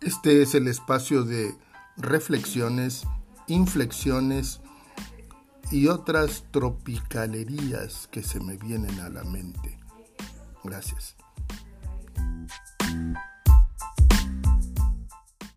Este es el espacio de reflexiones, inflexiones y otras tropicalerías que se me vienen a la mente. Gracias.